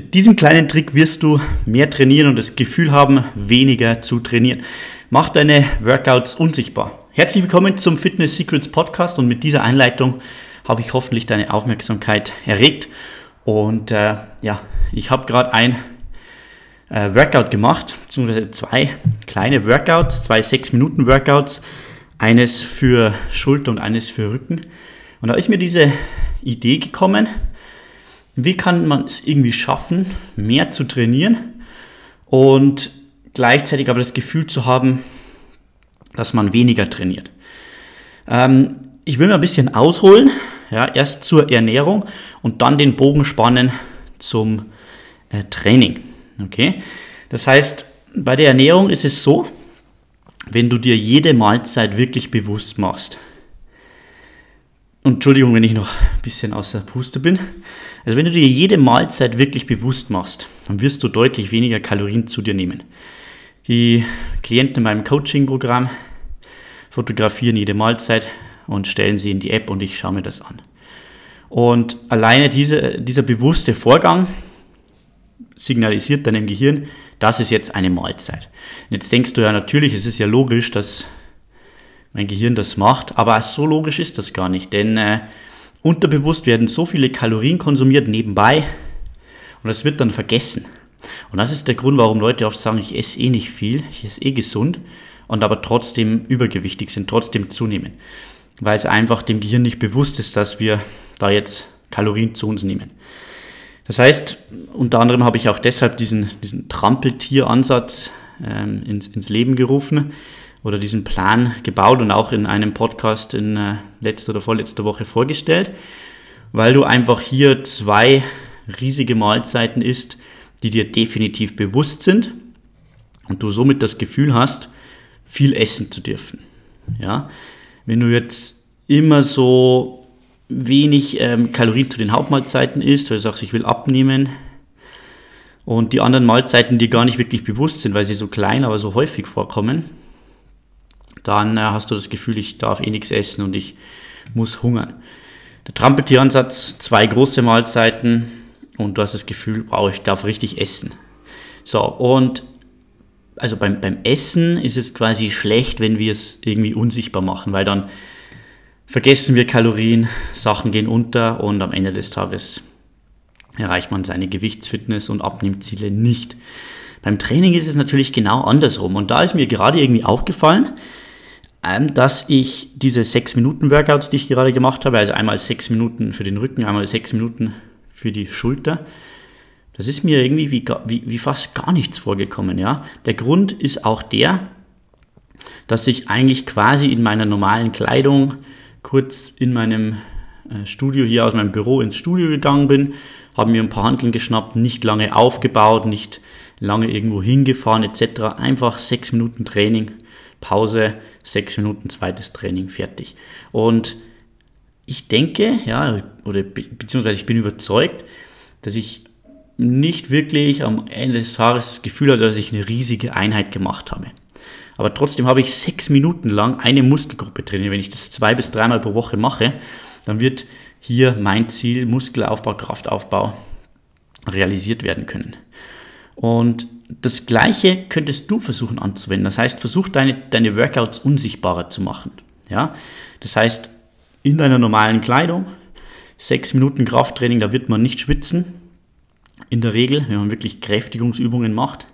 Mit diesem kleinen Trick wirst du mehr trainieren und das Gefühl haben, weniger zu trainieren. Mach deine Workouts unsichtbar. Herzlich willkommen zum Fitness Secrets Podcast und mit dieser Einleitung habe ich hoffentlich deine Aufmerksamkeit erregt. Und äh, ja, ich habe gerade ein äh, Workout gemacht, beziehungsweise zwei kleine Workouts, zwei 6-Minuten-Workouts, eines für Schulter und eines für Rücken. Und da ist mir diese Idee gekommen, wie kann man es irgendwie schaffen, mehr zu trainieren und gleichzeitig aber das Gefühl zu haben, dass man weniger trainiert. Ähm, ich will mal ein bisschen ausholen, ja, erst zur Ernährung und dann den Bogen spannen zum äh, Training. Okay? Das heißt, bei der Ernährung ist es so, wenn du dir jede Mahlzeit wirklich bewusst machst, und Entschuldigung, wenn ich noch ein bisschen außer Puste bin. Also wenn du dir jede Mahlzeit wirklich bewusst machst, dann wirst du deutlich weniger Kalorien zu dir nehmen. Die Klienten in meinem Coaching-Programm fotografieren jede Mahlzeit und stellen sie in die App und ich schaue mir das an. Und alleine diese, dieser bewusste Vorgang signalisiert deinem Gehirn, das ist jetzt eine Mahlzeit. Und jetzt denkst du ja natürlich, es ist ja logisch, dass mein Gehirn das macht. Aber so logisch ist das gar nicht, denn äh, unterbewusst werden so viele Kalorien konsumiert nebenbei und das wird dann vergessen. Und das ist der Grund, warum Leute oft sagen, ich esse eh nicht viel, ich esse eh gesund und aber trotzdem übergewichtig sind, trotzdem zunehmen. Weil es einfach dem Gehirn nicht bewusst ist, dass wir da jetzt Kalorien zu uns nehmen. Das heißt, unter anderem habe ich auch deshalb diesen, diesen Trampeltier-Ansatz ähm, ins, ins Leben gerufen oder diesen Plan gebaut und auch in einem Podcast in äh, letzter oder vorletzter Woche vorgestellt, weil du einfach hier zwei riesige Mahlzeiten isst, die dir definitiv bewusst sind und du somit das Gefühl hast, viel essen zu dürfen. Ja? Wenn du jetzt immer so wenig ähm, Kalorien zu den Hauptmahlzeiten isst, weil du sagst, ich will abnehmen, und die anderen Mahlzeiten dir gar nicht wirklich bewusst sind, weil sie so klein, aber so häufig vorkommen, dann äh, hast du das Gefühl, ich darf eh nichts essen und ich muss hungern. Der Trampeltieransatz, zwei große Mahlzeiten und du hast das Gefühl, wow, ich darf richtig essen. So, und also beim, beim Essen ist es quasi schlecht, wenn wir es irgendwie unsichtbar machen, weil dann vergessen wir Kalorien, Sachen gehen unter und am Ende des Tages erreicht man seine Gewichtsfitness und Abnehmziele nicht. Beim Training ist es natürlich genau andersrum und da ist mir gerade irgendwie aufgefallen, dass ich diese 6-Minuten-Workouts, die ich gerade gemacht habe, also einmal 6 Minuten für den Rücken, einmal 6 Minuten für die Schulter, das ist mir irgendwie wie, wie, wie fast gar nichts vorgekommen. Ja? Der Grund ist auch der, dass ich eigentlich quasi in meiner normalen Kleidung kurz in meinem äh, Studio hier aus meinem Büro ins Studio gegangen bin, habe mir ein paar Handeln geschnappt, nicht lange aufgebaut, nicht lange irgendwo hingefahren etc. Einfach sechs Minuten Training Pause, sechs Minuten zweites Training, fertig. Und ich denke, ja, oder beziehungsweise ich bin überzeugt, dass ich nicht wirklich am Ende des Tages das Gefühl hatte, dass ich eine riesige Einheit gemacht habe. Aber trotzdem habe ich sechs Minuten lang eine Muskelgruppe trainiert. Wenn ich das zwei bis dreimal pro Woche mache, dann wird hier mein Ziel Muskelaufbau, Kraftaufbau realisiert werden können. Und das Gleiche könntest du versuchen anzuwenden. Das heißt, versuch deine, deine Workouts unsichtbarer zu machen. Ja? Das heißt, in deiner normalen Kleidung, sechs Minuten Krafttraining, da wird man nicht schwitzen. In der Regel, wenn man wirklich Kräftigungsübungen macht.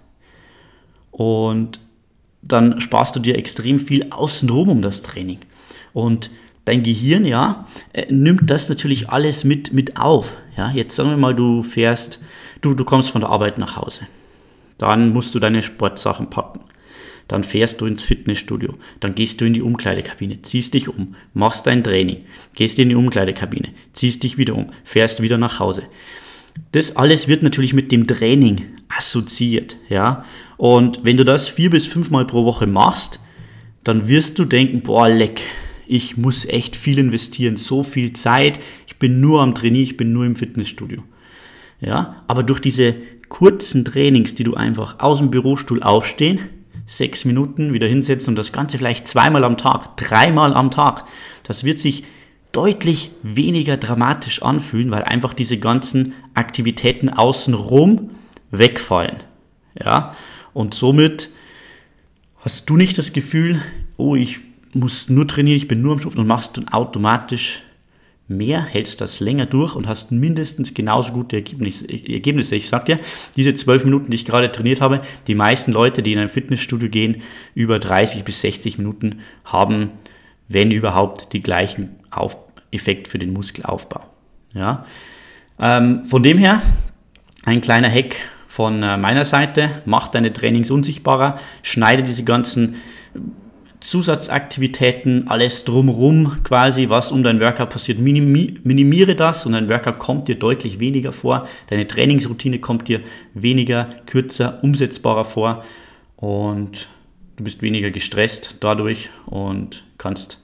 Und dann sparst du dir extrem viel außenrum um das Training. Und dein Gehirn, ja, äh, nimmt das natürlich alles mit, mit auf. Ja, jetzt sagen wir mal, du fährst, du, du kommst von der Arbeit nach Hause. Dann musst du deine Sportsachen packen. Dann fährst du ins Fitnessstudio. Dann gehst du in die Umkleidekabine, ziehst dich um, machst dein Training, gehst in die Umkleidekabine, ziehst dich wieder um, fährst wieder nach Hause. Das alles wird natürlich mit dem Training assoziiert, ja. Und wenn du das vier bis fünfmal pro Woche machst, dann wirst du denken, boah, leck, ich muss echt viel investieren, so viel Zeit, ich bin nur am Trainieren, ich bin nur im Fitnessstudio. Ja, aber durch diese kurzen Trainings, die du einfach aus dem Bürostuhl aufstehen, sechs Minuten wieder hinsetzen und das Ganze vielleicht zweimal am Tag, dreimal am Tag, das wird sich deutlich weniger dramatisch anfühlen, weil einfach diese ganzen Aktivitäten außenrum wegfallen. Ja? Und somit hast du nicht das Gefühl, oh, ich muss nur trainieren, ich bin nur am Schuften und machst dann automatisch mehr, hältst das länger durch und hast mindestens genauso gute Ergebnisse. Ich sag dir, diese zwölf Minuten, die ich gerade trainiert habe, die meisten Leute, die in ein Fitnessstudio gehen, über 30 bis 60 Minuten haben, wenn überhaupt, die gleichen Auf Effekt für den Muskelaufbau. Ja? Ähm, von dem her, ein kleiner Hack von äh, meiner Seite, mach deine Trainings unsichtbarer, schneide diese ganzen Zusatzaktivitäten, alles drumherum quasi, was um dein Workout passiert, minimiere das und dein Workout kommt dir deutlich weniger vor. Deine Trainingsroutine kommt dir weniger, kürzer, umsetzbarer vor und du bist weniger gestresst dadurch und kannst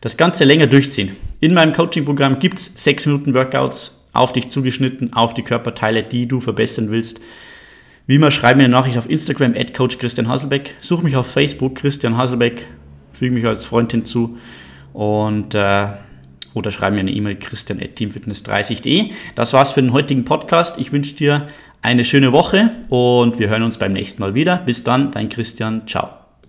das Ganze länger durchziehen. In meinem Coaching-Programm gibt es 6 Minuten Workouts auf dich zugeschnitten, auf die Körperteile, die du verbessern willst. Wie immer, schreib mir eine Nachricht auf Instagram, at Coach Christian Hasselbeck. Such mich auf Facebook, Christian Hasselbeck. Füge mich als Freund hinzu. Und, äh, oder schreib mir eine E-Mail, christian at teamfitness30.de. Das war's für den heutigen Podcast. Ich wünsche dir eine schöne Woche und wir hören uns beim nächsten Mal wieder. Bis dann, dein Christian. Ciao.